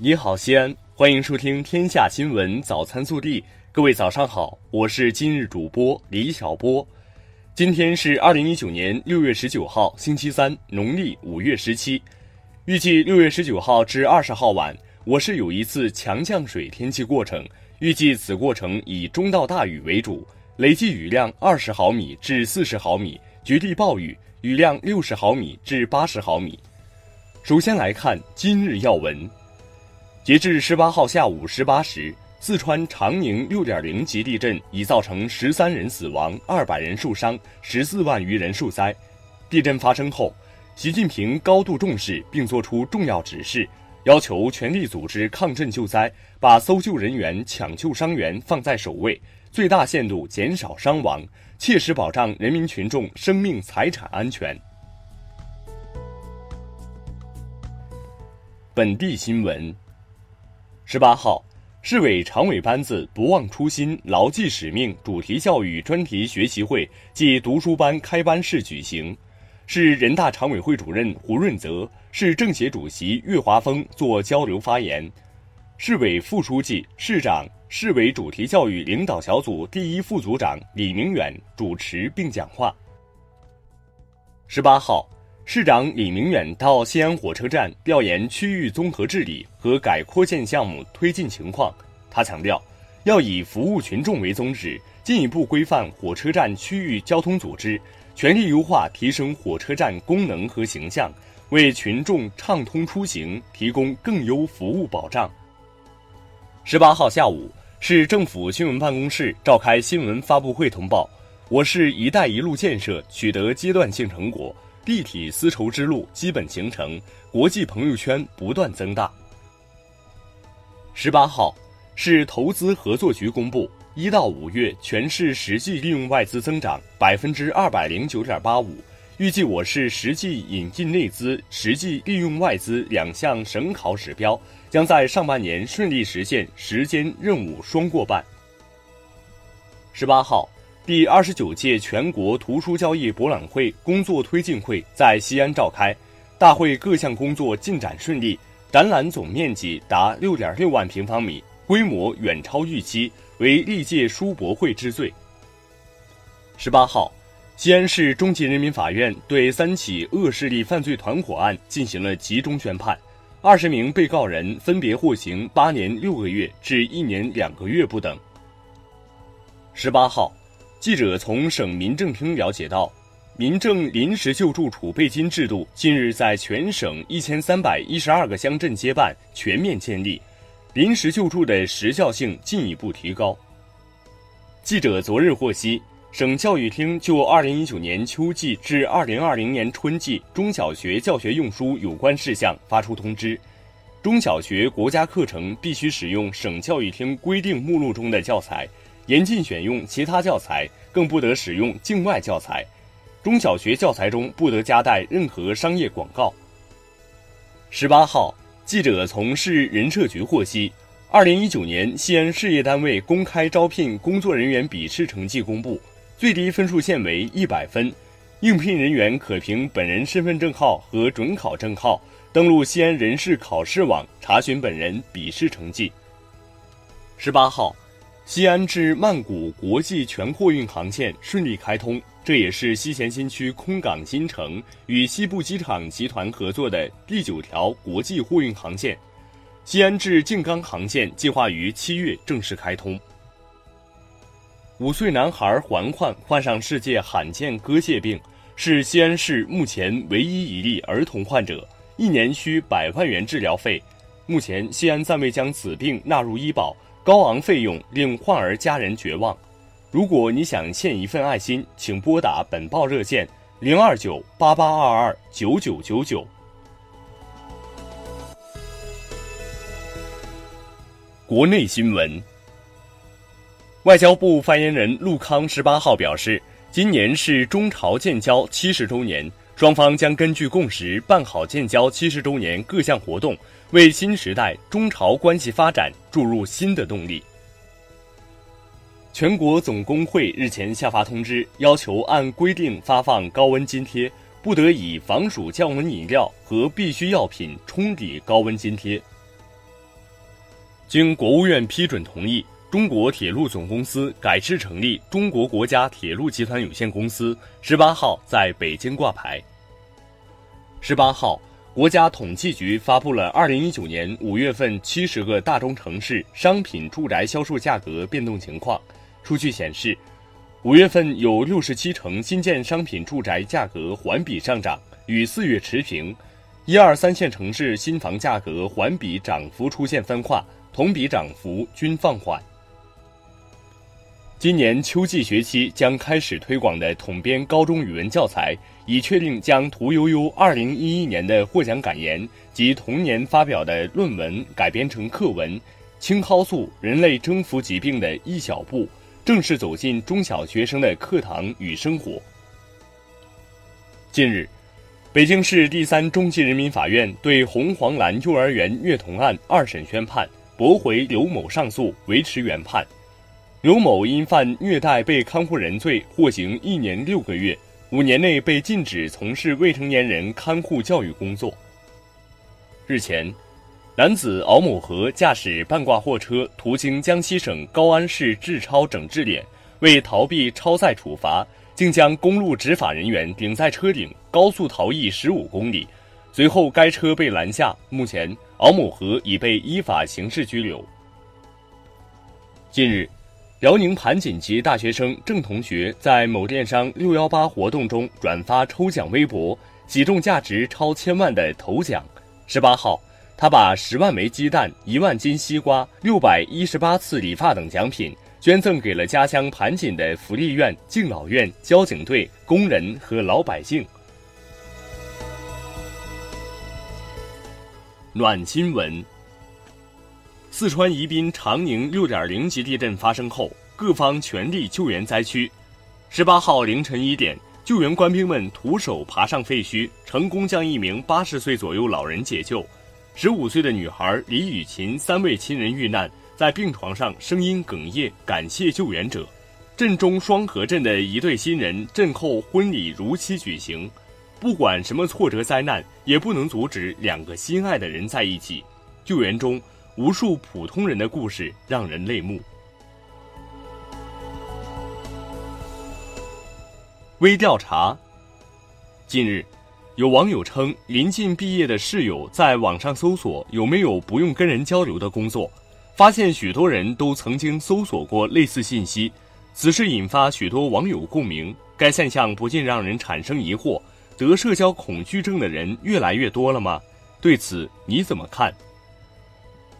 你好，西安，欢迎收听《天下新闻早餐速递》。各位早上好，我是今日主播李小波。今天是二零一九年六月十九号，星期三，农历五月十七。预计六月十九号至二十号晚，我市有一次强降水天气过程，预计此过程以中到大雨为主，累计雨量二十毫米至四十毫米，局地暴雨雨量六十毫米至八十毫米。首先来看今日要闻。截至十八号下午十八时，四川长宁六点零级地震已造成十三人死亡、二百人受伤、十四万余人受灾。地震发生后，习近平高度重视并作出重要指示，要求全力组织抗震救灾，把搜救人员、抢救伤员放在首位，最大限度减少伤亡，切实保障人民群众生命财产安全。本地新闻。十八号，市委常委班子“不忘初心、牢记使命”主题教育专题学习会暨读书班开班式举行。市人大常委会主任胡润泽、市政协主席岳华峰作交流发言，市委副书记、市长、市委主题教育领导小组第一副组长李明远主持并讲话。十八号。市长李明远到西安火车站调研区域综合治理和改扩建项目推进情况。他强调，要以服务群众为宗旨，进一步规范火车站区域交通组织，全力优化提升火车站功能和形象，为群众畅通出行提供更优服务保障。十八号下午，市政府新闻办公室召开新闻发布会，通报我市“一带一路”建设取得阶段性成果。立体丝绸之路基本形成，国际朋友圈不断增大。十八号，市投资合作局公布，一到五月全市实际利用外资增长百分之二百零九点八五，预计我市实际引进内资、实际利用外资两项省考指标将在上半年顺利实现时间任务双过半。十八号。第二十九届全国图书交易博览会工作推进会在西安召开，大会各项工作进展顺利，展览总面积达六点六万平方米，规模远超预期，为历届书博会之最。十八号，西安市中级人民法院对三起恶势力犯罪团伙案进行了集中宣判，二十名被告人分别获刑八年六个月至一年两个月不等。十八号。记者从省民政厅了解到，民政临时救助储备金制度近日在全省一千三百一十二个乡镇街办全面建立，临时救助的时效性进一步提高。记者昨日获悉，省教育厅就二零一九年秋季至二零二零年春季中小学教学用书有关事项发出通知，中小学国家课程必须使用省教育厅规定目录中的教材。严禁选用其他教材，更不得使用境外教材。中小学教材中不得夹带任何商业广告。十八号，记者从市人社局获悉，二零一九年西安事业单位公开招聘工作人员笔试成绩公布，最低分数线为一百分，应聘人员可凭本人身份证号和准考证号登录西安人事考试网查询本人笔试成绩。十八号。西安至曼谷国际全货运航线顺利开通，这也是西咸新区空港新城与西部机场集团合作的第九条国际货运航线。西安至静冈航线计划于七月正式开通。五岁男孩环环患上世界罕见割蟹病，是西安市目前唯一一例儿童患者，一年需百万元治疗费。目前西安暂未将此病纳入医保。高昂费用令患儿家人绝望。如果你想献一份爱心，请拨打本报热线零二九八八二二九九九九。国内新闻，外交部发言人陆康十八号表示，今年是中朝建交七十周年，双方将根据共识办好建交七十周年各项活动。为新时代中朝关系发展注入新的动力。全国总工会日前下发通知，要求按规定发放高温津贴，不得以防暑降温饮料和必需药品冲抵高温津贴。经国务院批准同意，中国铁路总公司改制成立中国国家铁路集团有限公司，十八号在北京挂牌。十八号，国家统计局发布了二零一九年五月份七十个大中城市商品住宅销售价格变动情况。数据显示，五月份有六十七城新建商品住宅价格环比上涨，与四月持平；一二三线城市新房价格环比涨幅出现分化。同比涨幅均放缓。今年秋季学期将开始推广的统编高中语文教材，已确定将屠呦呦2011年的获奖感言及同年发表的论文改编成课文《青蒿素：人类征服疾病的一小步》，正式走进中小学生的课堂与生活。近日，北京市第三中级人民法院对红黄蓝幼儿园虐童案二审宣判。驳回刘某上诉，维持原判。刘某因犯虐待被看护人罪，获刑一年六个月，五年内被禁止从事未成年人看护教育工作。日前，男子敖某和驾驶半挂货车途经江西省高安市治超整治点，为逃避超载处罚，竟将公路执法人员顶在车顶，高速逃逸十五公里。随后，该车被拦下。目前，敖某和已被依法刑事拘留。近日，辽宁盘锦籍大学生郑同学在某电商“六幺八”活动中转发抽奖微博，喜中价值超千万的头奖。十八号，他把十万枚鸡蛋、一万斤西瓜、六百一十八次理发等奖品捐赠给了家乡盘锦的福利院、敬老院、交警队、工人和老百姓。暖新闻：四川宜宾长宁六点零级地震发生后，各方全力救援灾区。十八号凌晨一点，救援官兵们徒手爬上废墟，成功将一名八十岁左右老人解救。十五岁的女孩李雨琴三位亲人遇难，在病床上声音哽咽，感谢救援者。镇中双河镇的一对新人震后婚礼如期举行。不管什么挫折灾难，也不能阻止两个心爱的人在一起。救援中，无数普通人的故事让人泪目。微调查。近日，有网友称，临近毕业的室友在网上搜索有没有不用跟人交流的工作，发现许多人都曾经搜索过类似信息。此事引发许多网友共鸣。该现象不禁让人产生疑惑。得社交恐惧症的人越来越多了吗？对此你怎么看？